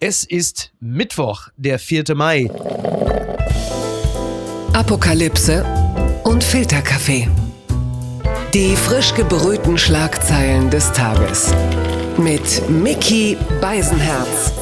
Es ist Mittwoch, der 4. Mai. Apokalypse und Filterkaffee. Die frisch gebrühten Schlagzeilen des Tages. Mit Mickey Beisenherz.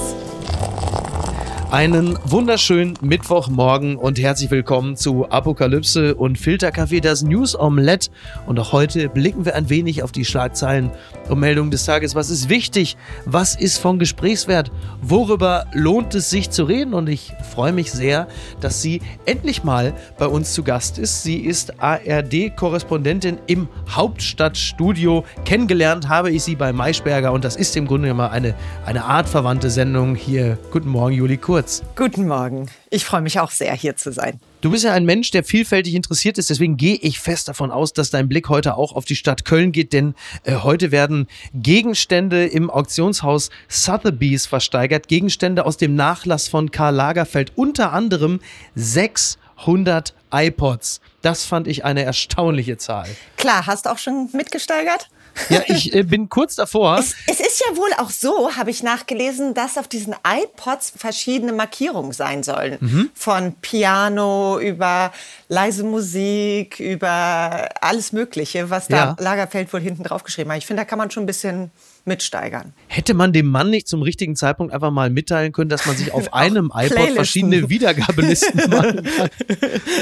Einen wunderschönen Mittwochmorgen und herzlich willkommen zu Apokalypse und Filterkaffee, das News Omelette. Und auch heute blicken wir ein wenig auf die Schlagzeilen und Meldungen des Tages. Was ist wichtig? Was ist von Gesprächswert? Worüber lohnt es sich zu reden? Und ich freue mich sehr, dass sie endlich mal bei uns zu Gast ist. Sie ist ARD-Korrespondentin im Hauptstadtstudio. Kennengelernt habe ich sie bei Maischberger und das ist im Grunde immer eine, eine Art verwandte Sendung hier. Guten Morgen, Juli Kurz kurz. Guten Morgen. Ich freue mich auch sehr, hier zu sein. Du bist ja ein Mensch, der vielfältig interessiert ist, deswegen gehe ich fest davon aus, dass dein Blick heute auch auf die Stadt Köln geht, denn äh, heute werden Gegenstände im Auktionshaus Sotheby's versteigert, Gegenstände aus dem Nachlass von Karl Lagerfeld, unter anderem 600 iPods. Das fand ich eine erstaunliche Zahl. Klar, hast du auch schon mitgesteigert? Ja, ich äh, bin kurz davor. Es, es, ist ja wohl auch so, habe ich nachgelesen, dass auf diesen iPods verschiedene Markierungen sein sollen. Mhm. Von Piano über leise Musik, über alles Mögliche, was da ja. Lagerfeld wohl hinten drauf geschrieben hat. Ich finde, da kann man schon ein bisschen mitsteigern. Hätte man dem Mann nicht zum richtigen Zeitpunkt einfach mal mitteilen können, dass man sich auf einem iPod Playlisten. verschiedene Wiedergabelisten machen kann,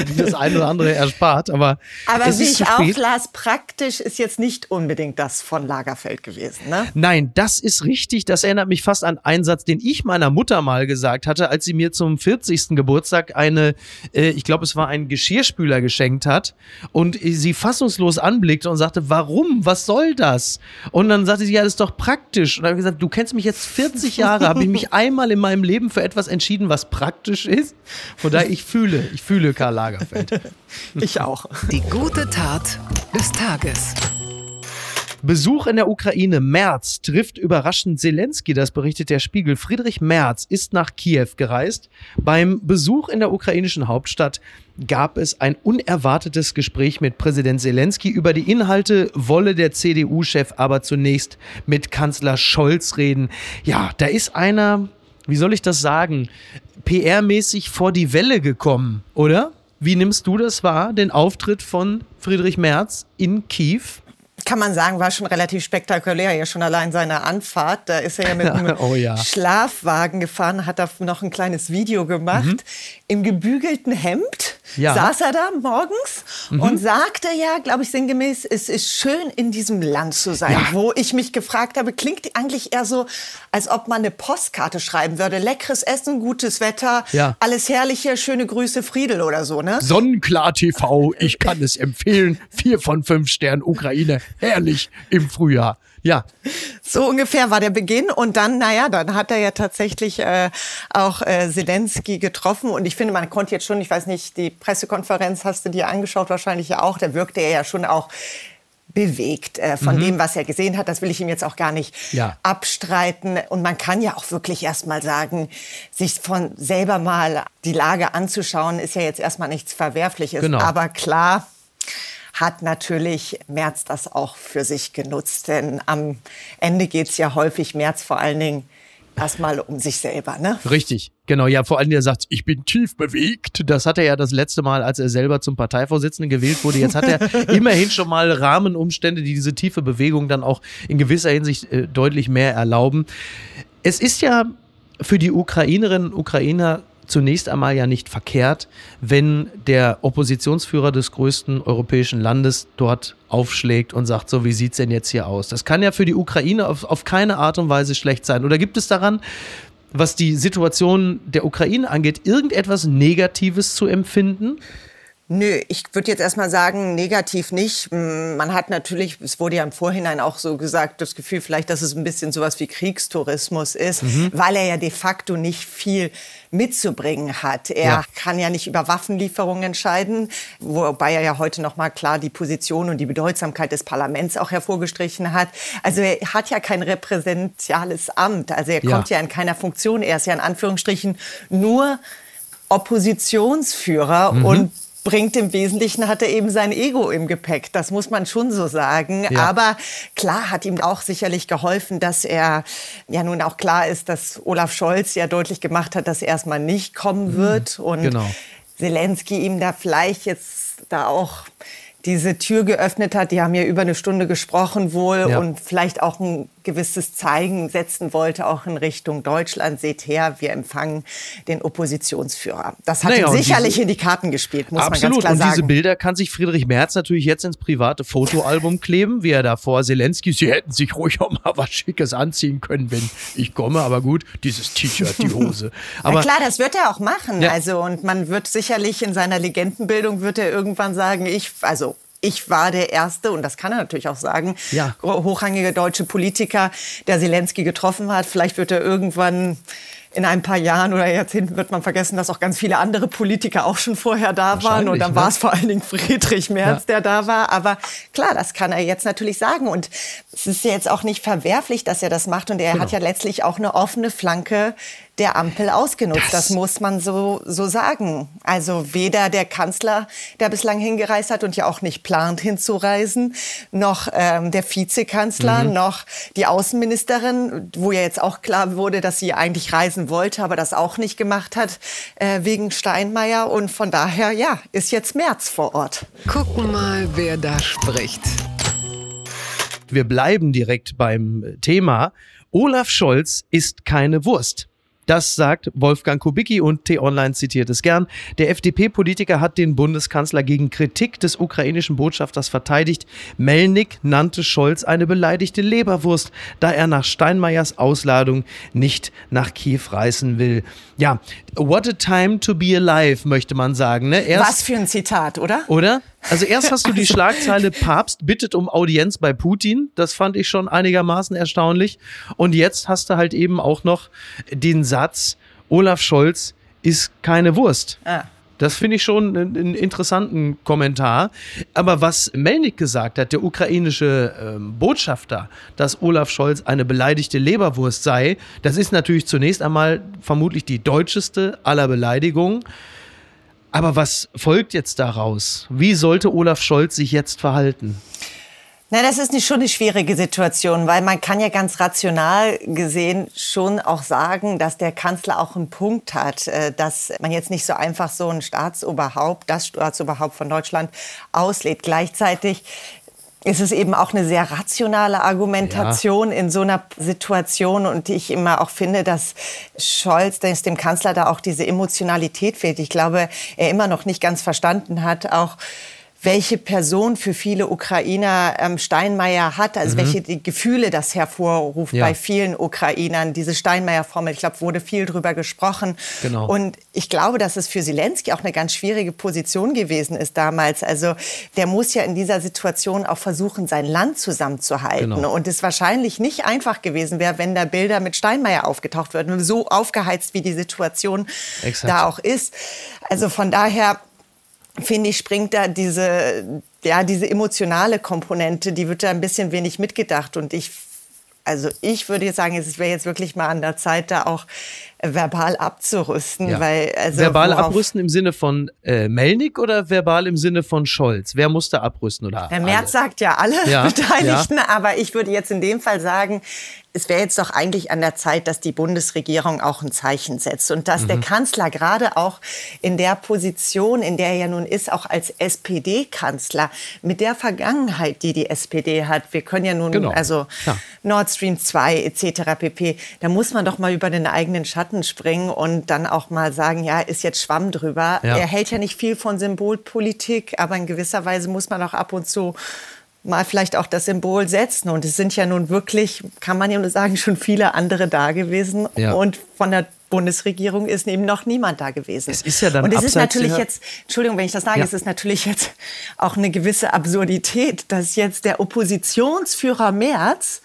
die das eine oder andere erspart. Aber, aber wie ich auch las, praktisch ist jetzt nicht unbedingt das von Lagerfeld gewesen. Ne? Nein, das ist richtig. Das erinnert mich fast an einen Satz, den ich meiner Mutter mal gesagt hatte, als sie mir zum 40. Geburtstag eine, äh, ich glaube, es war ein Geschirrspüler geschenkt hat und sie fassungslos anblickte und sagte, warum? Was soll das? Und dann sagte sie, ja, das ist doch praktisch. Und dann habe ich gesagt, du kennst mich jetzt 40 Jahre, habe ich mich einmal in meinem Leben für etwas entschieden, was praktisch ist. Von daher, ich fühle, ich fühle Karl Lagerfeld. Ich auch. Die gute Tat des Tages. Besuch in der Ukraine. Merz trifft überraschend Zelensky, das berichtet der Spiegel. Friedrich Merz ist nach Kiew gereist. Beim Besuch in der ukrainischen Hauptstadt gab es ein unerwartetes Gespräch mit Präsident Zelensky. Über die Inhalte wolle der CDU-Chef aber zunächst mit Kanzler Scholz reden. Ja, da ist einer, wie soll ich das sagen, PR-mäßig vor die Welle gekommen, oder? Wie nimmst du das wahr, den Auftritt von Friedrich Merz in Kiew? Kann man sagen, war schon relativ spektakulär. Ja, schon allein seine Anfahrt. Da ist er ja mit einem oh, ja. Schlafwagen gefahren, hat da noch ein kleines Video gemacht. Mhm. Im gebügelten Hemd ja. saß er da morgens mhm. und sagte ja, glaube ich, sinngemäß, es ist schön, in diesem Land zu sein. Ja. Wo ich mich gefragt habe, klingt eigentlich eher so, als ob man eine Postkarte schreiben würde. Leckeres Essen, gutes Wetter, ja. alles Herrliche, schöne Grüße, Friedel oder so, ne? Sonnenklar TV, ich kann es empfehlen. Vier von fünf Sternen Ukraine herrlich im Frühjahr. Ja. So ungefähr war der Beginn. Und dann, naja, dann hat er ja tatsächlich äh, auch äh, Zelensky getroffen. Und ich finde, man konnte jetzt schon, ich weiß nicht, die Pressekonferenz hast du dir angeschaut, wahrscheinlich ja auch. Da wirkte er ja schon auch bewegt äh, von mhm. dem, was er gesehen hat. Das will ich ihm jetzt auch gar nicht ja. abstreiten. Und man kann ja auch wirklich erst mal sagen, sich von selber mal die Lage anzuschauen, ist ja jetzt erstmal nichts Verwerfliches. Genau. Aber klar, hat natürlich Merz das auch für sich genutzt. Denn am Ende geht es ja häufig Merz vor allen Dingen erstmal um sich selber, ne? Richtig, genau. Ja, vor allem der sagt, ich bin tief bewegt. Das hat er ja das letzte Mal, als er selber zum Parteivorsitzenden gewählt wurde. Jetzt hat er immerhin schon mal Rahmenumstände, die diese tiefe Bewegung dann auch in gewisser Hinsicht äh, deutlich mehr erlauben. Es ist ja für die Ukrainerinnen und Ukrainer zunächst einmal ja nicht verkehrt, wenn der Oppositionsführer des größten europäischen Landes dort aufschlägt und sagt, so wie sieht es denn jetzt hier aus? Das kann ja für die Ukraine auf, auf keine Art und Weise schlecht sein. Oder gibt es daran, was die Situation der Ukraine angeht, irgendetwas Negatives zu empfinden? Nö, ich würde jetzt erstmal sagen, negativ nicht. Man hat natürlich, es wurde ja im Vorhinein auch so gesagt, das Gefühl vielleicht, dass es ein bisschen sowas wie Kriegstourismus ist, mhm. weil er ja de facto nicht viel mitzubringen hat. Er ja. kann ja nicht über Waffenlieferungen entscheiden, wobei er ja heute noch mal klar die Position und die Bedeutsamkeit des Parlaments auch hervorgestrichen hat. Also er hat ja kein repräsentiales Amt, also er kommt ja, ja in keiner Funktion, er ist ja in Anführungsstrichen nur Oppositionsführer mhm. und bringt im Wesentlichen, hat er eben sein Ego im Gepäck. Das muss man schon so sagen. Ja. Aber klar hat ihm auch sicherlich geholfen, dass er ja nun auch klar ist, dass Olaf Scholz ja deutlich gemacht hat, dass er erstmal nicht kommen mhm. wird. Und genau. Zelensky ihm da vielleicht jetzt da auch diese Tür geöffnet hat. Die haben ja über eine Stunde gesprochen wohl ja. und vielleicht auch ein gewisses Zeigen setzen wollte, auch in Richtung Deutschland. Seht her, wir empfangen den Oppositionsführer. Das hat naja, sicherlich diese, in die Karten gespielt, muss absolut. man ganz klar und sagen. Und diese Bilder kann sich Friedrich Merz natürlich jetzt ins private Fotoalbum kleben, wie er da vor Zelensky, sie hätten sich ruhig auch mal was Schickes anziehen können, wenn ich komme, aber gut, dieses T-Shirt, die Hose. Aber Na klar, das wird er auch machen. Ja. Also, und man wird sicherlich in seiner Legendenbildung wird er irgendwann sagen, ich, also ich war der erste, und das kann er natürlich auch sagen, ja. hochrangige deutsche Politiker, der Zelensky getroffen hat. Vielleicht wird er irgendwann in ein paar Jahren oder Jahrzehnten wird man vergessen, dass auch ganz viele andere Politiker auch schon vorher da waren. Und dann ne? war es vor allen Dingen Friedrich Merz, ja. der da war. Aber klar, das kann er jetzt natürlich sagen. Und es ist ja jetzt auch nicht verwerflich, dass er das macht. Und er genau. hat ja letztlich auch eine offene Flanke der Ampel ausgenutzt. Das, das, muss man so, so sagen. Also weder der Kanzler, der bislang hingereist hat und ja auch nicht plant hinzureisen, noch ähm, der Vizekanzler, mhm. noch die Außenministerin, wo ja jetzt auch klar wurde, dass sie eigentlich reisen wollte, aber das auch nicht gemacht hat äh, wegen Steinmeier. Und von daher, ja, ist jetzt März vor Ort. Gucken mal, wer da spricht. Wir bleiben direkt beim Thema. Olaf Scholz ist keine Wurst. Das sagt Wolfgang Kubicki und T-Online zitiert es gern. Der FDP-Politiker hat den Bundeskanzler gegen Kritik des ukrainischen Botschafters verteidigt. Melnik nannte Scholz eine beleidigte Leberwurst, da er nach Steinmeiers Ausladung nicht nach Kiew reisen will. Ja, what a time to be alive, möchte man sagen. Ne? Erst, Was für ein Zitat, oder? Oder? Also erst hast du die Schlagzeile Papst bittet um Audienz bei Putin. Das fand ich schon einigermaßen erstaunlich. Und jetzt hast du halt eben auch noch den Satz, Olaf Scholz ist keine Wurst. Ah. Das finde ich schon einen, interessanten Kommentar. Aber was Melnik gesagt hat, der ukrainische ähm, Botschafter, dass Olaf Scholz eine beleidigte Leberwurst sei, das ist natürlich zunächst einmal vermutlich die deutscheste aller Beleidigungen. Aber was folgt jetzt daraus? Wie sollte Olaf Scholz sich jetzt verhalten? Na, das ist nicht schon eine schwierige Situation, weil man kann ja ganz rational gesehen schon auch sagen, dass der Kanzler auch einen Punkt hat, äh, dass man jetzt nicht so einfach so ein Staatsoberhaupt, das Staatsoberhaupt von Deutschland auslädt. Gleichzeitig ist es eben auch eine sehr rationale Argumentation ja. in so einer Situation und ich immer auch finde, dass Scholz, dass dem Kanzler da auch diese Emotionalität fehlt. Ich glaube, er immer noch nicht ganz verstanden hat, auch welche Person für viele Ukrainer ähm, Steinmeier hat, also mhm. welche die Gefühle das hervorruft ja. bei vielen Ukrainern. Diese Steinmeier-Formel, ich glaube, wurde viel drüber gesprochen. Genau. Und ich glaube, dass es für Zelensky auch eine ganz schwierige Position gewesen ist damals. Also der muss ja in dieser Situation auch versuchen, sein Land zusammenzuhalten. Genau. Und es wahrscheinlich nicht einfach gewesen wäre, wenn da Bilder mit Steinmeier aufgetaucht würden, so aufgeheizt wie die Situation Exakt. da auch ist. Also von daher finde ich, springt da diese, ja, diese emotionale Komponente, die wird da ein bisschen wenig mitgedacht. Und ich, also ich würde jetzt sagen, es wäre jetzt wirklich mal an der Zeit, da auch verbal abzurüsten. Ja. Weil, also verbal abrüsten im Sinne von äh, Melnik oder verbal im Sinne von Scholz? Wer muss da abrüsten? Oder Der Merz sagt ja alle ja, Beteiligten, ja. aber ich würde jetzt in dem Fall sagen, es wäre jetzt doch eigentlich an der Zeit, dass die Bundesregierung auch ein Zeichen setzt und dass mhm. der Kanzler gerade auch in der Position, in der er ja nun ist, auch als SPD-Kanzler mit der Vergangenheit, die die SPD hat, wir können ja nun, genau. also ja. Nord Stream 2 etc. pp., da muss man doch mal über den eigenen Schatten springen und dann auch mal sagen, ja, ist jetzt Schwamm drüber. Ja. Er hält ja nicht viel von Symbolpolitik, aber in gewisser Weise muss man auch ab und zu mal vielleicht auch das Symbol setzen. Und es sind ja nun wirklich, kann man ja nur sagen, schon viele andere da gewesen. Ja. Und von der Bundesregierung ist eben noch niemand da gewesen. Es ist ja dann Und es ist natürlich jetzt, Entschuldigung, wenn ich das sage, ja. es ist natürlich jetzt auch eine gewisse Absurdität, dass jetzt der Oppositionsführer Merz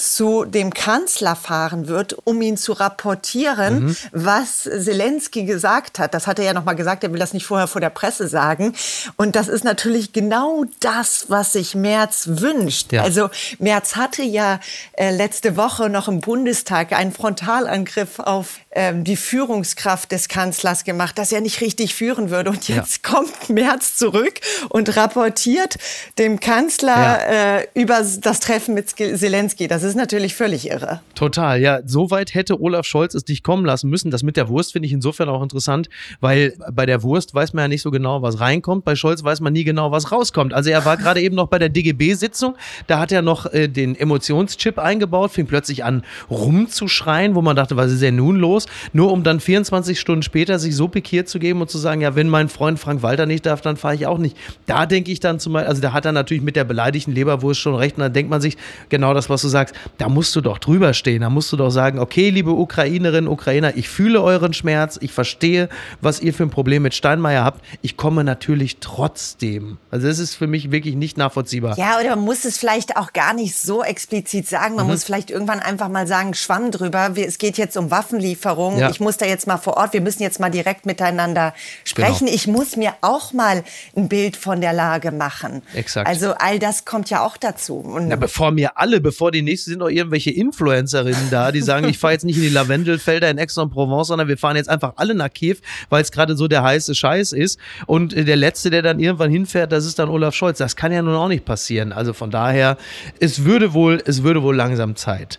zu dem Kanzler fahren wird, um ihn zu rapportieren, mhm. was Zelensky gesagt hat. Das hat er ja noch mal gesagt, er will das nicht vorher vor der Presse sagen. Und das ist natürlich genau das, was sich Merz wünscht. Ja. Also Merz hatte ja äh, letzte Woche noch im Bundestag einen Frontalangriff auf ähm, die Führungskraft des Kanzlers gemacht, dass er nicht richtig führen würde. Und jetzt ja. kommt Merz zurück und rapportiert dem Kanzler ja. äh, über das Treffen mit Zelensky. Das ist natürlich völlig irre. Total, ja. Soweit hätte Olaf Scholz es nicht kommen lassen müssen. Das mit der Wurst finde ich insofern auch interessant, weil bei der Wurst weiß man ja nicht so genau, was reinkommt. Bei Scholz weiß man nie genau, was rauskommt. Also er war gerade eben noch bei der DGB-Sitzung. Da hat er noch äh, den Emotionschip eingebaut, fing plötzlich an rumzuschreien, wo man dachte, was ist denn nun los? Los, nur um dann 24 Stunden später sich so pikiert zu geben und zu sagen, ja, wenn mein Freund Frank Walter nicht darf, dann fahre ich auch nicht. Da denke ich dann zum Beispiel, also da hat er natürlich mit der beleidigten Leberwurst schon recht und dann denkt man sich, genau das, was du sagst, da musst du doch drüber stehen, da musst du doch sagen, okay, liebe Ukrainerinnen, Ukrainer, ich fühle euren Schmerz, ich verstehe, was ihr für ein Problem mit Steinmeier habt, ich komme natürlich trotzdem. Also das ist für mich wirklich nicht nachvollziehbar. Ja, oder man muss es vielleicht auch gar nicht so explizit sagen, man mhm. muss vielleicht irgendwann einfach mal sagen, Schwamm drüber, es geht jetzt um Waffenlieferungen Lieferung. Ja. Ich muss da jetzt mal vor Ort, wir müssen jetzt mal direkt miteinander sprechen. Genau. Ich muss mir auch mal ein Bild von der Lage machen. Exakt. Also all das kommt ja auch dazu. Und Na, bevor mir alle, bevor die nächsten sind noch irgendwelche Influencerinnen da, die sagen, ich fahre jetzt nicht in die Lavendelfelder in Aix-en-Provence, sondern wir fahren jetzt einfach alle nach Kiew, weil es gerade so der heiße Scheiß ist. Und der Letzte, der dann irgendwann hinfährt, das ist dann Olaf Scholz. Das kann ja nun auch nicht passieren. Also von daher, es würde wohl, es würde wohl langsam Zeit.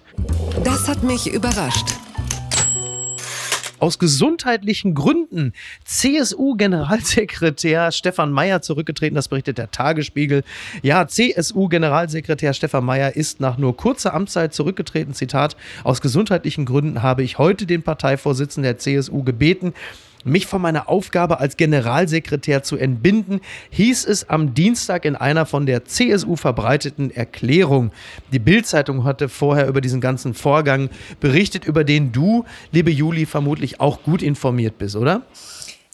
Das hat mich überrascht aus gesundheitlichen Gründen CSU-Generalsekretär Stefan Mayer zurückgetreten. Das berichtet der Tagesspiegel. Ja, CSU-Generalsekretär Stefan Mayer ist nach nur kurzer Amtszeit zurückgetreten. Zitat: Aus gesundheitlichen Gründen habe ich heute den Parteivorsitzenden der CSU gebeten, mich von meiner Aufgabe als Generalsekretär zu entbinden, hieß es am Dienstag in einer von der CSU verbreiteten Erklärung. Die Bild-Zeitung hatte vorher über diesen ganzen Vorgang berichtet, über den du, liebe Juli, vermutlich auch gut informiert bist, oder?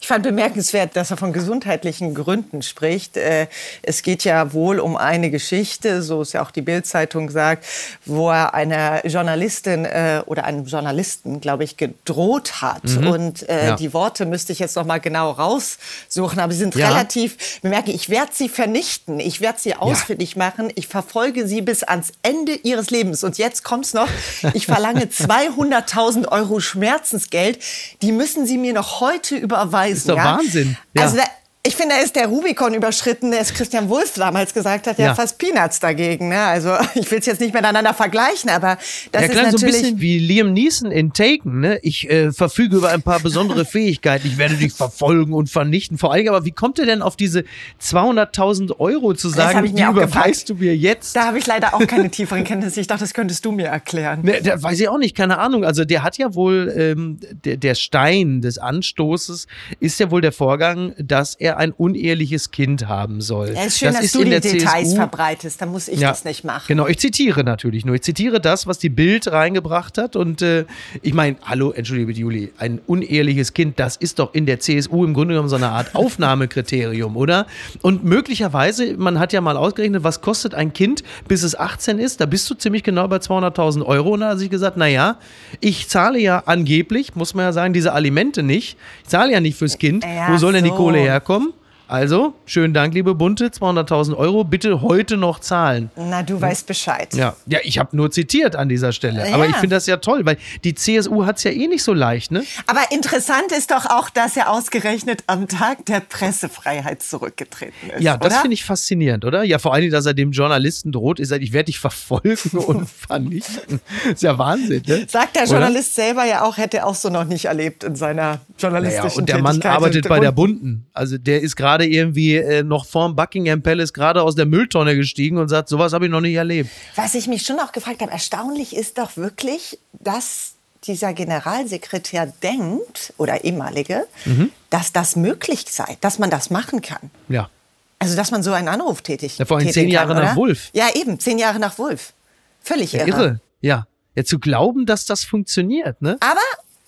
Ich fand bemerkenswert, dass er von gesundheitlichen Gründen spricht. Äh, es geht ja wohl um eine Geschichte, so es ja auch die Bildzeitung sagt, wo er einer Journalistin äh, oder einem Journalisten, glaube ich, gedroht hat. Mhm. Und äh, ja. die Worte müsste ich jetzt noch mal genau raussuchen, aber sie sind ja. relativ bemerkend. Ich werde sie vernichten, ich werde sie ausfindig ja. machen, ich verfolge sie bis ans Ende ihres Lebens. Und jetzt kommt's noch, ich verlange 200.000 Euro Schmerzensgeld. Die müssen Sie mir noch heute überweisen. Ist doch ja? Wahnsinn. Ja. Also da, ich finde, da ist der Rubikon überschritten, der es Christian Wulff damals gesagt hat, ja, ja. fast Peanuts dagegen. Ne? Also ich will es jetzt nicht miteinander vergleichen, aber das ja, klar, ist natürlich... so ein bisschen wie Liam Neeson in Taken. Ne? Ich äh, verfüge über ein paar besondere Fähigkeiten. Ich werde dich verfolgen und vernichten. Vor allem, aber wie kommt er denn auf diese 200.000 Euro zu sagen, die überweist du mir jetzt? Da habe ich leider auch keine tieferen Kenntnisse. Ich dachte, das könntest du mir erklären. Ne, da weiß ich auch nicht, keine Ahnung. Also der hat ja wohl, ähm, der, der Stein des Anstoßes ist ja wohl der Vorgang, dass er ein uneheliches Kind haben soll. Ja, ist schön, das dass ist du in die Details CSU. verbreitest, da muss ich ja, das nicht machen. Genau, ich zitiere natürlich nur. Ich zitiere das, was die Bild reingebracht hat. Und äh, ich meine, hallo, entschuldige bitte, Juli, ein uneheliches Kind, das ist doch in der CSU im Grunde genommen so eine Art Aufnahmekriterium, oder? Und möglicherweise, man hat ja mal ausgerechnet, was kostet ein Kind, bis es 18 ist. Da bist du ziemlich genau bei 200.000 Euro. Und da hat sich gesagt, naja, ich zahle ja angeblich, muss man ja sagen, diese Alimente nicht. Ich zahle ja nicht fürs Kind. Ja, Wo soll denn die Kohle herkommen? Also, schönen Dank, liebe Bunte, 200.000 Euro, bitte heute noch zahlen. Na, du weißt Bescheid. Ja, ja ich habe nur zitiert an dieser Stelle. Ja. Aber ich finde das ja toll, weil die CSU hat es ja eh nicht so leicht, ne? Aber interessant ist doch auch, dass er ausgerechnet am Tag der Pressefreiheit zurückgetreten ist. Ja, das finde ich faszinierend, oder? Ja, vor allem, dass er dem Journalisten droht, ist er, ich werde dich verfolgen und vernichten. ist ja Wahnsinn, ne? Sagt der Journalist oder? selber ja auch, hätte er auch so noch nicht erlebt in seiner journalistischen naja, Und der Mann arbeitet bei der Bunden. Also der ist gerade gerade irgendwie äh, noch vorm Buckingham Palace gerade aus der Mülltonne gestiegen und sagt, sowas habe ich noch nicht erlebt. Was ich mich schon auch gefragt habe, erstaunlich ist doch wirklich, dass dieser Generalsekretär denkt, oder ehemalige, mhm. dass das möglich sei, dass man das machen kann. Ja. Also, dass man so einen Anruf tätigt. Ja, vor allem zehn Jahre kann, nach Wulf. Ja, eben, zehn Jahre nach Wulf. Völlig ja, irre. irre. Ja. Ja, zu glauben, dass das funktioniert, ne? Aber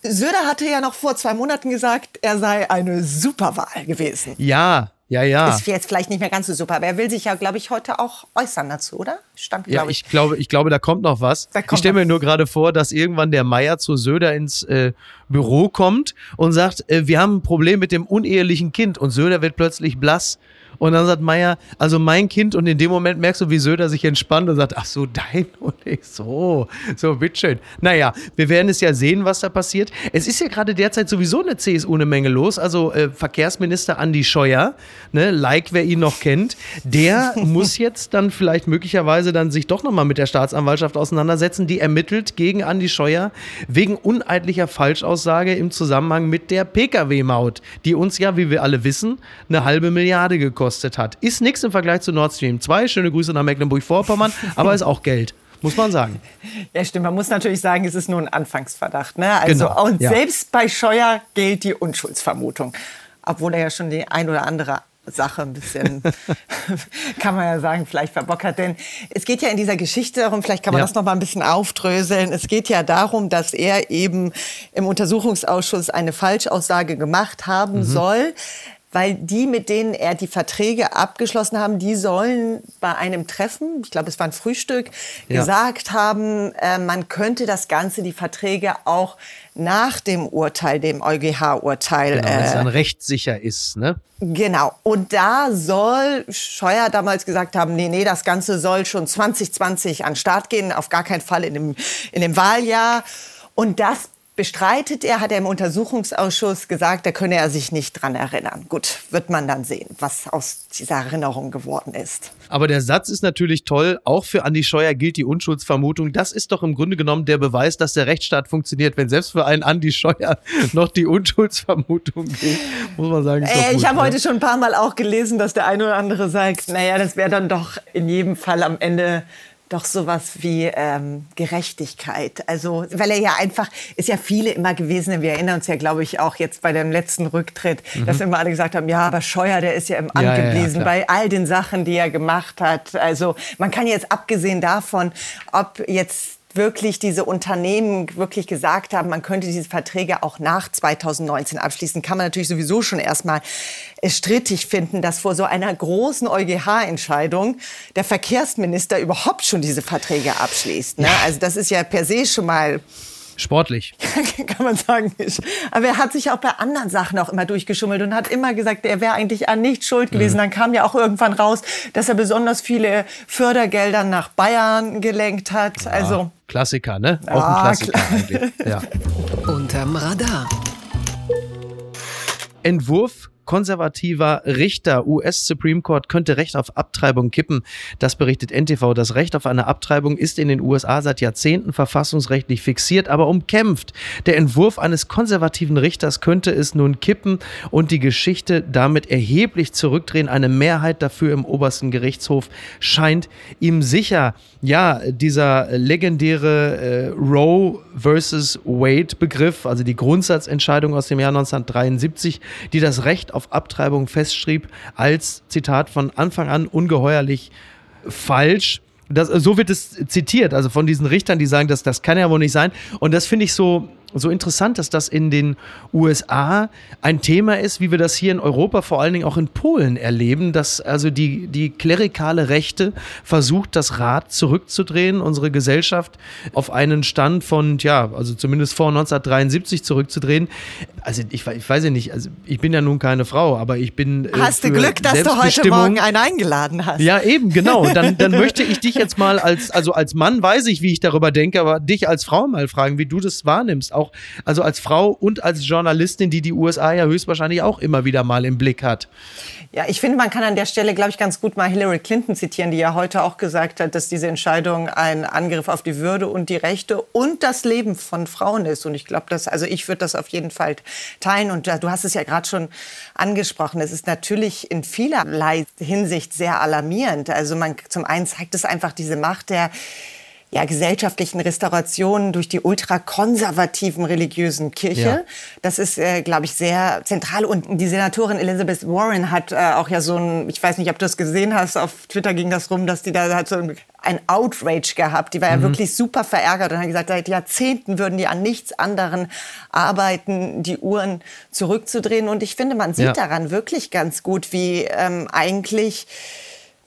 Söder hatte ja noch vor zwei Monaten gesagt, er sei eine Superwahl gewesen. Ja, ja, ja. Ist jetzt vielleicht nicht mehr ganz so super, aber er will sich ja, glaube ich, heute auch äußern dazu, oder? Stand, glaub ja, ich. ich glaube, ich glaube, da kommt noch was. Kommt ich stelle mir nur gerade vor, dass irgendwann der Meier zu Söder ins äh, Büro kommt und sagt, äh, wir haben ein Problem mit dem unehelichen Kind und Söder wird plötzlich blass Und dann sagt Meier, also mein Kind, und in dem Moment merkst du, wie Söder sich entspannt und sagt, ach so, dein und ich so, so, bitteschön. Naja, wir werden es ja sehen, was da passiert. Es ist ja gerade derzeit sowieso eine CSU eine Menge los. Also äh, Verkehrsminister Andi Scheuer, ne, like wer ihn noch kennt, der muss jetzt dann vielleicht möglicherweise dann sich doch nochmal mit der Staatsanwaltschaft auseinandersetzen, die ermittelt gegen Andi Scheuer wegen uneidlicher Falschaussage im Zusammenhang mit der Pkw-Maut, die uns ja, wie wir alle wissen, eine halbe Milliarde gekostet hat. Ist nichts im Vergleich zu Nord Stream 2. Schöne Grüße nach Mecklenburg-Vorpommern, aber ist auch Geld muss man sagen. Ja, stimmt. Man muss natürlich sagen, es ist nur ein Anfangsverdacht. Ne? Also, genau, und ja. selbst bei Scheuer gilt die Unschuldsvermutung. Obwohl er ja schon die ein oder andere Sache ein bisschen, kann man ja sagen, vielleicht verbockert. Denn es geht ja in dieser Geschichte darum, vielleicht kann man ja. das noch mal ein bisschen aufdröseln. Es geht ja darum, dass er eben im Untersuchungsausschuss eine Falschaussage gemacht haben mhm. soll weil die, mit denen er die Verträge abgeschlossen haben, die sollen bei einem Treffen, ich glaube, es war ein Frühstück, ja. gesagt haben, äh, man könnte das Ganze, die Verträge auch nach dem Urteil, dem EuGH-Urteil. Genau, wenn es dann äh, rechtssicher ist, ne? Genau. Und da soll Scheuer damals gesagt haben, nee, nee, das Ganze soll schon 2020 an Start gehen, auf gar keinen Fall in dem, in dem Wahljahr. Und das bestreitet er, hat er im Untersuchungsausschuss gesagt, da könne er sich nicht dran erinnern. Gut, wird man dann sehen, was aus dieser Erinnerung geworden ist. Aber der Satz ist natürlich toll. Auch für Andi Scheuer gilt die Unschuldsvermutung. Das ist doch im Grunde genommen der Beweis, dass der Rechtsstaat funktioniert. Wenn selbst für einen Andi Scheuer noch die Unschuldsvermutung gilt, muss man sagen. Äh, ich habe ne? heute schon ein paar Mal auch gelesen, dass der eine oder andere sagt, naja, das wäre dann doch in jedem Fall am Ende doch sowas wie ähm, Gerechtigkeit. Also, weil er ja einfach, ist ja viele immer gewesen, wir erinnern uns ja, glaube ich, auch jetzt bei dem letzten Rücktritt, mhm. dass immer alle gesagt haben, ja, aber Scheuer, der ist ja im Amt ja, geblieben ja, bei all den Sachen, die er gemacht hat. Also, man kann jetzt abgesehen davon, ob jetzt wirklich diese Unternehmen wirklich gesagt haben, man könnte diese Verträge auch nach 2019 abschließen, kann man natürlich sowieso schon erstmal strittig finden, dass vor so einer großen EuGH-Entscheidung der Verkehrsminister überhaupt schon diese Verträge abschließt. Ne? Also das ist ja per se schon mal Sportlich. Kann man sagen. Aber er hat sich auch bei anderen Sachen auch immer durchgeschummelt und hat immer gesagt, er wäre eigentlich an nichts schuld gewesen. Mhm. Dann kam ja auch irgendwann raus, dass er besonders viele Fördergelder nach Bayern gelenkt hat. Ja, also Klassiker, ne? Auch ein Klassiker eigentlich. Ja. Unterm Radar. Entwurf konservativer Richter US Supreme Court könnte Recht auf Abtreibung kippen. Das berichtet NTV. Das Recht auf eine Abtreibung ist in den USA seit Jahrzehnten verfassungsrechtlich fixiert, aber umkämpft. Der Entwurf eines konservativen Richters könnte es nun kippen und die Geschichte damit erheblich zurückdrehen. Eine Mehrheit dafür im obersten Gerichtshof scheint ihm sicher. Ja, dieser legendäre äh, Roe versus Wade Begriff, also die Grundsatzentscheidung aus dem Jahr 1973, die das Recht auf auf Abtreibung festschrieb, als Zitat von Anfang an ungeheuerlich falsch. Das, so wird es zitiert, also von diesen Richtern, die sagen, dass das kann ja wohl nicht sein. Und das finde ich so, so interessant, dass das in den USA ein Thema ist, wie wir das hier in Europa, vor allen Dingen auch in Polen erleben, dass also die, die klerikale Rechte versucht, das Rad zurückzudrehen, unsere Gesellschaft auf einen Stand von, ja, also zumindest vor 1973 zurückzudrehen. Also ich, ich weiß ja nicht, also ich bin ja nun keine Frau, aber ich bin. Äh, hast du Glück, dass du heute Morgen einen eingeladen hast. Ja, eben, genau. Dann, dann möchte ich dich jetzt mal als, also als Mann weiß ich, wie ich darüber denke, aber dich als Frau mal fragen, wie du das wahrnimmst auch, also als Frau und als Journalistin, die die USA ja höchstwahrscheinlich auch immer wieder mal im Blick hat. Ja, ich finde, man kann an der Stelle, glaube ich, ganz gut mal Hillary Clinton zitieren, die ja heute auch gesagt hat, dass diese Entscheidung ein Angriff auf die Würde und die Rechte und das Leben von Frauen ist. Und ich glaube, dass, also ich würde das auf jeden Fall teilen. Und du hast es ja gerade schon angesprochen. Es ist natürlich in vielerlei Hinsicht sehr alarmierend. Also man, zum einen zeigt es einfach diese Macht der ja, gesellschaftlichen Restaurationen durch die ultrakonservativen religiösen Kirche. Ja. Das ist, äh, glaube ich, sehr zentral. Und die Senatorin Elizabeth Warren hat äh, auch ja so ein, ich weiß nicht, ob du das gesehen hast, auf Twitter ging das rum, dass die da hat so ein, ein Outrage gehabt. Die war mhm. ja wirklich super verärgert und hat gesagt, seit Jahrzehnten würden die an nichts anderem arbeiten, die Uhren zurückzudrehen. Und ich finde, man sieht ja. daran wirklich ganz gut, wie ähm, eigentlich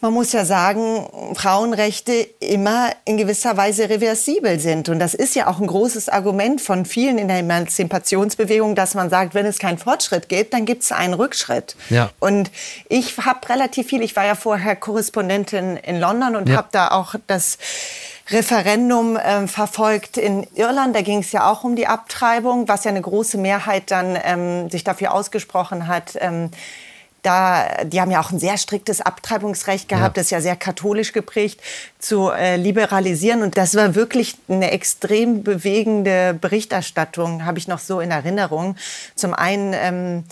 man muss ja sagen, Frauenrechte immer in gewisser Weise reversibel sind. Und das ist ja auch ein großes Argument von vielen in der Emanzipationsbewegung, dass man sagt, wenn es keinen Fortschritt gibt, dann gibt es einen Rückschritt. Ja. Und ich habe relativ viel, ich war ja vorher Korrespondentin in London und Ja. habe da auch das Referendum ähm, verfolgt in Irland. Da ging es ja auch um die Abtreibung, was ja eine große Mehrheit dann ähm, sich dafür ausgesprochen hat. Ähm, da, die haben ja auch ein sehr striktes Abtreibungsrecht gehabt, Ja. das ist ja sehr katholisch geprägt, zu äh, liberalisieren. Und das war wirklich eine extrem bewegende Berichterstattung, habe ich noch so in Erinnerung. Zum einen, ähm,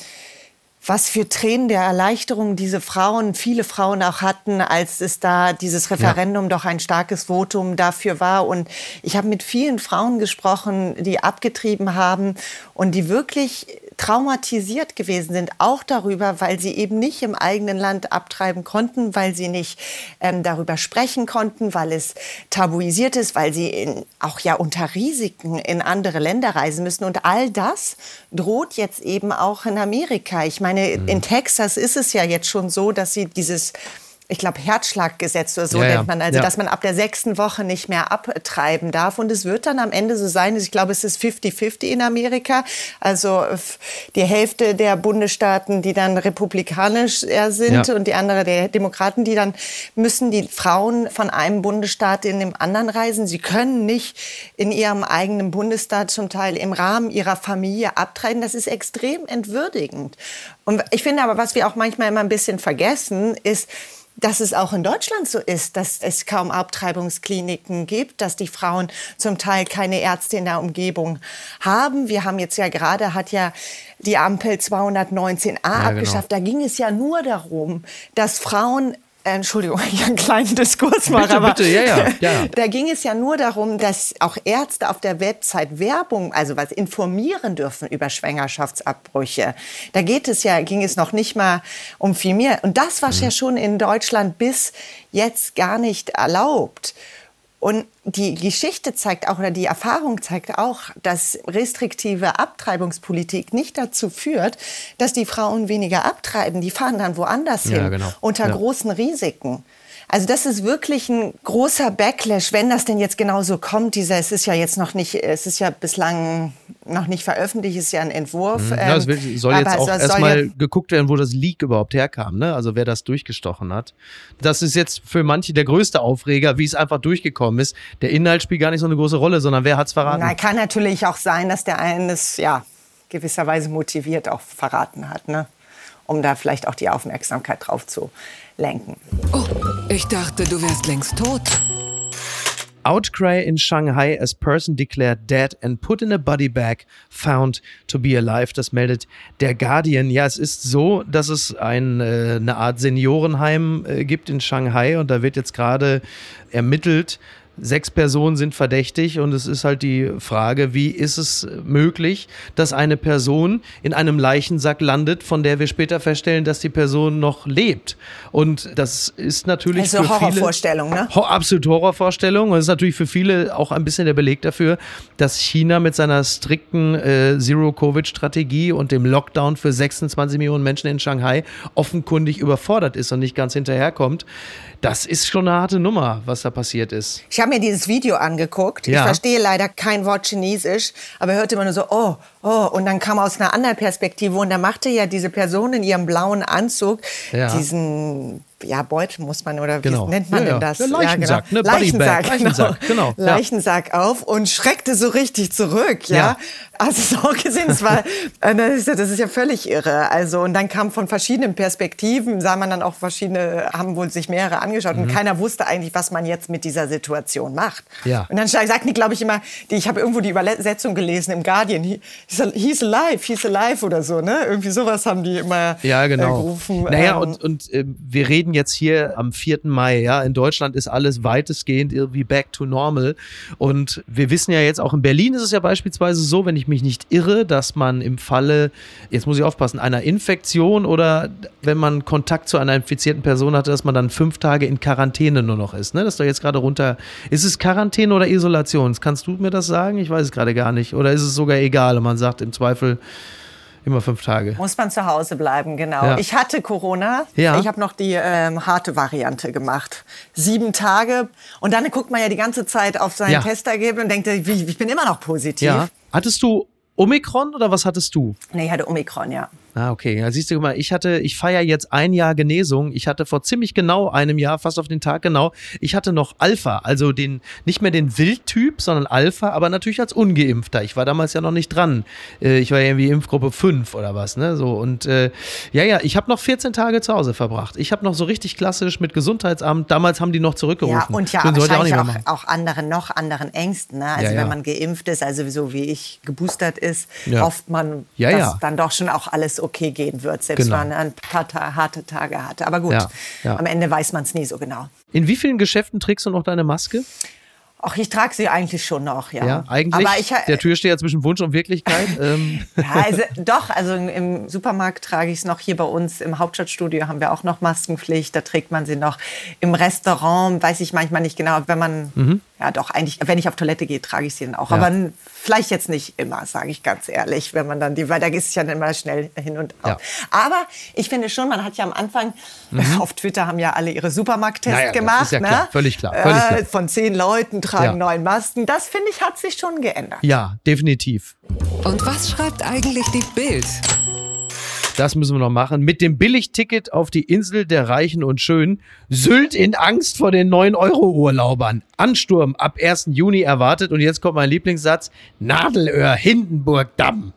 was für Tränen der Erleichterung diese Frauen, viele Frauen auch hatten, als es da dieses Referendum doch ein starkes Votum dafür war. Und ich habe mit vielen Frauen gesprochen, die abgetrieben haben und die wirklich traumatisiert gewesen sind, auch darüber, weil sie eben nicht im eigenen Land abtreiben konnten, weil sie nicht ähm, darüber sprechen konnten, weil es tabuisiert ist, weil sie in, auch ja unter Risiken in andere Länder reisen müssen. Und all das droht jetzt eben auch in Amerika. Ich meine, Mhm. in Texas ist es ja jetzt schon so, dass sie dieses ich glaube, Herzschlaggesetz oder so Ja, nennt man, also Ja. dass man ab der sechsten Woche nicht mehr abtreiben darf. Und es wird dann am Ende so sein, ich glaube, es ist 50-50 in Amerika. Also die Hälfte der Bundesstaaten, die dann republikanisch sind Ja. und die andere der Demokraten, die dann müssen die Frauen von einem Bundesstaat in den anderen reisen. Sie können nicht in ihrem eigenen Bundesstaat zum Teil im Rahmen ihrer Familie abtreiben. Das ist extrem entwürdigend. Und ich finde aber, was wir auch manchmal immer ein bisschen vergessen, ist, dass es auch in Deutschland so ist, dass es kaum Abtreibungskliniken gibt, dass die Frauen zum Teil keine Ärzte in der Umgebung haben. Wir haben jetzt ja gerade, hat ja die Ampel 219a genau. abgeschafft. Da ging es ja nur darum, dass Frauen Entschuldigung, wenn ich einen kleinen Diskurs mache, Bitte, aber bitte, ja, ja, ja. da ging es ja nur darum, dass auch Ärzte auf der Website Werbung, also was informieren dürfen über Schwangerschaftsabbrüche. Da geht es ja, ging es noch nicht mal um viel mehr. Und das war ja schon in Deutschland bis jetzt gar nicht erlaubt. Und die Geschichte zeigt auch, oder die Erfahrung zeigt auch, dass restriktive Abtreibungspolitik nicht dazu führt, dass die Frauen weniger abtreiben. Die fahren dann woanders Ja, hin, genau. unter Ja. großen Risiken. Also das ist wirklich ein großer Backlash, wenn das denn jetzt genauso kommt. Dieser, es ist ja jetzt noch nicht, es ist ja bislang noch nicht veröffentlicht, es ist ja ein Entwurf. Mhm. Ja, es ähm, will, soll aber jetzt auch es soll erstmal ja- geguckt werden, wo das Leak überhaupt herkam, ne? Also wer das durchgestochen hat. Das ist jetzt für manche der größte Aufreger, wie es einfach durchgekommen ist. Der Inhalt spielt gar nicht so eine große Rolle, sondern wer hat's verraten? Na, kann natürlich auch sein, dass der eine es ja gewisserweise motiviert auch verraten hat, ne? Um da vielleicht auch die Aufmerksamkeit drauf zu lenken. Oh, ich dachte, du wärst längst tot. Outcry in Shanghai as person declared dead and put in a body bag found to be alive. Das meldet der Guardian. Ja, es ist so, dass es ein, äh, eine Art Seniorenheim äh, gibt in Shanghai und da wird jetzt gerade ermittelt. Sechs Personen sind verdächtig und es ist halt die Frage, wie ist es möglich, dass eine Person in einem Leichensack landet, von der wir später feststellen, dass die Person noch lebt. Und das ist natürlich Also für viele Horrorvorstellung, ne? Ho absolut Horrorvorstellung. Und es ist natürlich für viele auch ein bisschen der Beleg dafür, dass China mit seiner strikten äh, Zero-Covid-Strategie und dem Lockdown für 26 Millionen Menschen in Shanghai offenkundig überfordert ist und nicht ganz hinterherkommt. Das ist schon eine harte Nummer, was da passiert ist. Ich habe mir dieses Video angeguckt. Ich Ja. verstehe leider kein Wort Chinesisch, aber hörte immer nur so, oh, oh. Und dann kam aus einer anderen Perspektive und da machte ja diese Person in ihrem blauen Anzug Ja. diesen, ja, Beutel muss man, oder Genau. wie nennt man Ja, ja. denn das? Ja, Leichensack, ne? Leichensack, Leichensack, genau. Ja. Leichensack auf und schreckte so richtig zurück, ja. Ja. Also so gesehen, es war, äh, das ist, ja- das ist ja völlig irre. Also und dann kam von verschiedenen Perspektiven, sah man dann auch verschiedene, haben wohl sich mehrere angeschaut und keiner wusste eigentlich, was man jetzt mit dieser Situation macht. Mhm. Ja. Und dann sagten die, glaube ich, immer, die, ich habe irgendwo die Übersetzung gelesen im Guardian, he, he's, al- he's alive, he's alive oder so, ne? Irgendwie sowas haben die immer Ja, äh, genau. gerufen. naja, Ähm, und, und äh, wir reden jetzt hier am 4. Mai, ja. In Deutschland ist alles weitestgehend irgendwie back to normal. Und wir wissen ja jetzt auch in Berlin ist es ja beispielsweise so, wenn ich mich nicht irre, dass man im Falle, jetzt muss ich aufpassen, einer Infektion oder wenn man Kontakt zu einer infizierten Person hatte, dass man dann fünf Tage in Quarantäne nur noch ist. Ne? Das ist doch jetzt gerade runter. Ist es Quarantäne oder Isolation? Kannst du mir das sagen? Ich weiß es gerade gar nicht. Oder ist es sogar egal und man sagt im Zweifel, Immer fünf Tage. Muss man zu Hause bleiben, genau. Ja. Ich hatte Corona. Ja. Ich habe noch die ähm, harte Variante gemacht. Sieben Tage. Und dann guckt man ja die ganze Zeit auf sein Ja. Testergebnis und denkt, wie- ich bin immer noch positiv. Ja. Hattest du Omikron oder was hattest du? Nee, ich hatte Omikron, ja. Ah, okay. Ja, siehst du mal, ich hatte, ich feiere jetzt ein Jahr Genesung. Ich hatte vor ziemlich genau einem Jahr, fast auf den Tag genau, ich hatte noch Alpha, also den, nicht mehr den Wildtyp, sondern Alpha, aber natürlich als Ungeimpfter. Ich war damals ja noch nicht dran. Äh, Ich war ja irgendwie Impfgruppe 5 oder was, ne? So und äh, ja, ja, ich habe noch 14 Tage zu Hause verbracht. Ich habe noch so richtig klassisch mit Gesundheitsamt, damals haben die noch zurückgerufen. Ja, und ja, heute wahrscheinlich auch, machen. auch anderen, noch anderen Ängsten. Ne? Also Ja, ja. wenn man geimpft ist, also so wie ich geboostert ist, Ja. hofft man, Ja, dass ja. dann doch schon auch alles okay gehen wird, selbst Genau. wenn man ein paar Ta harte Tage hatte. Aber gut, Ja, ja. am Ende weiß man es nie so genau. In wie vielen Geschäften trägst du noch deine Maske? Ach, ich trage sie eigentlich schon noch, ja. Ja, eigentlich. Aber ich, der Türsteher zwischen Wunsch und Wirklichkeit. ähm, Ja, also, doch, also im Supermarkt trage ich es noch. Hier bei uns im Hauptstadtstudio haben wir auch noch Maskenpflicht. Da trägt man sie noch. Im Restaurant weiß ich manchmal nicht genau, wenn man, ja doch, eigentlich, wenn ich auf Toilette gehe, trage ich sie dann auch. Mhm. Ja. Aber vielleicht jetzt nicht immer, sage ich ganz ehrlich, wenn man dann die, weil da ist es ja dann immer schnell hin und Ja. auf. Aber ich finde schon, man hat ja am Anfang, auf Twitter haben ja alle ihre Supermarkttests Naja, Mhm. das gemacht. ist ja ne? klar, völlig klar, völlig Äh, klar. Von zehn Leuten tragen Ja. neun Masken. Das finde ich, hat sich schon geändert. ja, definitiv. Und was schreibt eigentlich die Bild? Das müssen wir noch machen. Mit dem Billigticket auf die Insel der Reichen und Schönen. Sylt in Angst vor den 9-Euro-Urlaubern. Ansturm ab 1. Juni erwartet. Und jetzt kommt mein Lieblingssatz. Nadelöhr, Hindenburg, Damm.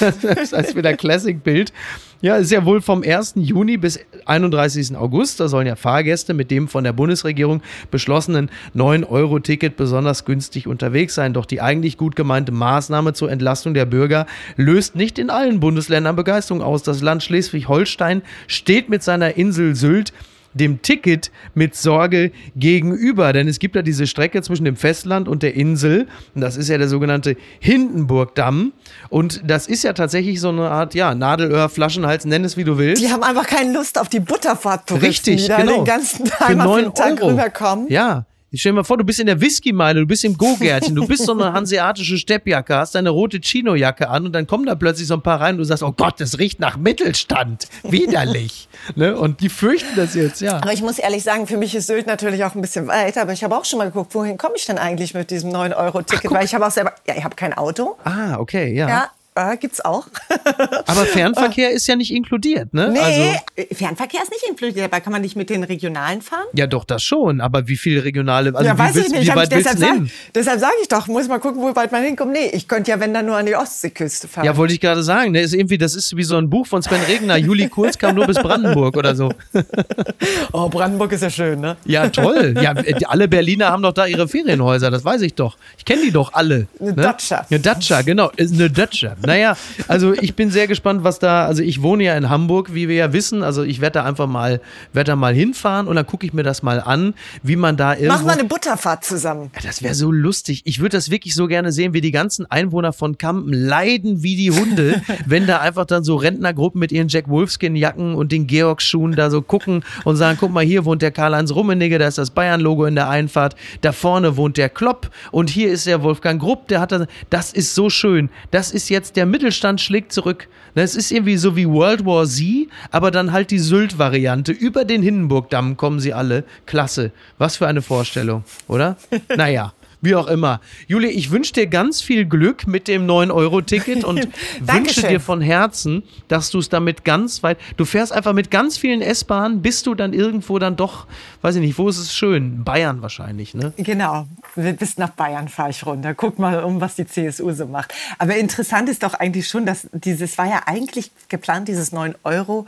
Das ist wieder Classic-Bild. Ja, ist ja wohl vom 1. Juni bis 31. August. Da sollen ja Fahrgäste mit dem von der Bundesregierung beschlossenen 9-Euro-Ticket besonders günstig unterwegs sein. Doch die eigentlich gut gemeinte Maßnahme zur Entlastung der Bürger löst nicht in allen Bundesländern Begeisterung aus. Das Land Schleswig-Holstein steht mit seiner Insel Sylt dem Ticket mit Sorge gegenüber. Denn es gibt ja diese Strecke zwischen dem Festland und der Insel. Und das ist ja der sogenannte Hindenburgdamm. Und das ist ja tatsächlich so eine Art, ja, Nadelöhr, Flaschenhals, nenn es wie du willst. Die haben einfach keine Lust auf die Butterfahrt-Touristen, Richtig, die da genau. den ganzen Tag für 9 den Tag rüberkommen. Ja. Ich stell dir mal vor, du bist in der Whiskymeile, du bist im Go-Gärtchen, du bist so eine hanseatische Steppjacke, hast deine rote Chino-Jacke an und dann kommen da plötzlich so ein paar rein und du sagst, oh Gott, das riecht nach Mittelstand. Widerlich. ne? Und die fürchten das jetzt, ja. Aber ich muss ehrlich sagen, für mich ist Sylt natürlich auch ein bisschen weit. Aber ich habe auch schon mal geguckt, wohin komme ich denn eigentlich mit diesem 9-Euro-Ticket? Weil ich habe auch selber, ja, ich habe kein Auto. Ah, okay, ja. Ja, äh, gibt's auch. Aber Fernverkehr ist ja nicht inkludiert, ne? nee, Also, Fernverkehr ist nicht inkludiert. Dabei kann man nicht mit den Regionalen fahren. ja, doch, das schon. Aber wie viele regionale, also ja, wie, weiß willst, ich nicht. wie weit ich deshalb sag, deshalb sage ich doch, muss mal gucken, wo weit man hinkommt. Nee, ich könnte ja, wenn dann nur an die Ostseeküste fahren. Ja, wollte ich gerade sagen. Ne? Ist irgendwie, das ist wie so ein Buch von Sven Regner. Juli Kurz kam nur bis Brandenburg oder so. oh, Brandenburg ist ja schön, ne? Ja, toll. Ja, äh, alle Berliner haben doch da ihre Ferienhäuser, das weiß ich doch. Ich kenne die doch alle. Eine ne? Datscha. Eine Datscha, genau. Ist eine Datscha. Naja, also ich bin sehr gespannt, was da, also ich wohne ja in Hamburg, wie wir ja wissen. Also ich werde da einfach mal, werde da mal hinfahren und dann gucke ich mir das mal an, wie man da irgendwo... Machen wir eine Butterfahrt zusammen. Ja, das wäre so lustig. Ich würde das wirklich so gerne sehen, wie die ganzen Einwohner von Kampen leiden wie die Hunde, wenn da einfach dann so Rentnergruppen mit ihren Jack Wolfskin-Jacken und den Georg-Schuhen da so gucken und sagen, guck mal, hier wohnt der Karl-Heinz Rummenigge, da ist das Bayern-Logo in der Einfahrt, da vorne wohnt der Klopp und hier ist der Wolfgang Grupp, der hat das, das ist so schön. Das ist jetzt, der Mittelstand schlägt zurück. Das ist irgendwie so wie World War Z, aber dann halt die Sylt-Variante. Über den Hindenburgdamm kommen sie alle. Klasse. Was für eine Vorstellung, oder? naja. Wie auch immer. Juli, ich wünsche dir ganz viel Glück mit dem 9-Euro-Ticket und wünsche dir von Herzen, dass du es damit ganz weit. Du fährst einfach mit ganz vielen S-Bahnen, bis du dann irgendwo dann doch, weiß ich nicht, wo ist es schön? Bayern wahrscheinlich, ne? Genau, bis nach Bayern fahre ich runter. Guck mal um, was die CSU so macht. Aber interessant ist doch eigentlich schon, dass dieses war ja eigentlich geplant, dieses 9-Euro.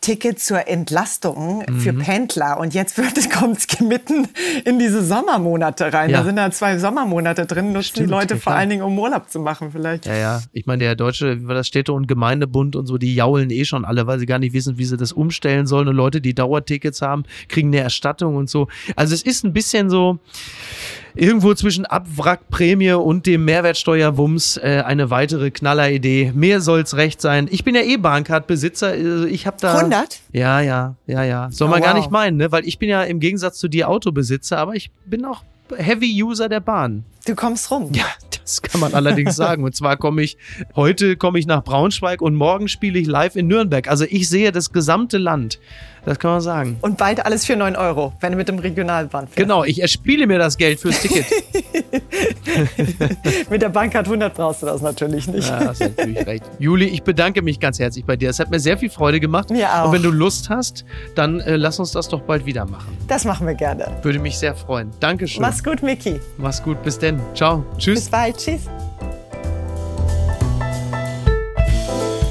Ticket zur Entlastung für Mhm. Pendler. Und jetzt kommt es mitten in diese Sommermonate rein. Ja. Da sind da zwei Sommermonate drin, nutzen Stimmt, die Leute ja, vor allen Dingen, um Urlaub zu machen vielleicht. Ja, ja. Ich meine, der deutsche, wie war das Städte- und Gemeindebund und so, die jaulen eh schon alle, weil sie gar nicht wissen, wie sie das umstellen sollen. Und Leute, die Dauertickets haben, kriegen eine Erstattung und so. Also es ist ein bisschen so irgendwo zwischen Abwrackprämie und dem Mehrwertsteuerwumms äh, eine weitere Knalleridee. Mehr soll's recht sein. Ich bin ja eh Bahncard-Besitzer. Also ich habe da 100? Ja, ja, ja, ja. Soll Oh, man gar wow. nicht meinen, ne? Weil ich bin ja im Gegensatz zu dir Autobesitzer, aber ich bin auch Heavy User der Bahn. Du kommst rum. Ja, Das kann man allerdings sagen. Und zwar komme ich, heute komme ich nach Braunschweig und morgen spiele ich live in Nürnberg. Also ich sehe das gesamte Land. Das kann man sagen. Und bald alles für 9 Euro, wenn du mit dem Regionalbahn fährst. Genau, ich erspiele mir das Geld fürs Ticket. mit der Bank hat 100 brauchst du das natürlich nicht. Ja, hast natürlich recht. Juli, ich bedanke mich ganz herzlich bei dir. Es hat mir sehr viel Freude gemacht. Mir auch. Und wenn du Lust hast, dann äh, lass uns das doch bald wieder machen. Das machen wir gerne. Würde mich sehr freuen. Dankeschön. Mach's gut, Miki. Mach's gut. Bis denn. Ciao. Tschüss. Bis bald. Tschüss.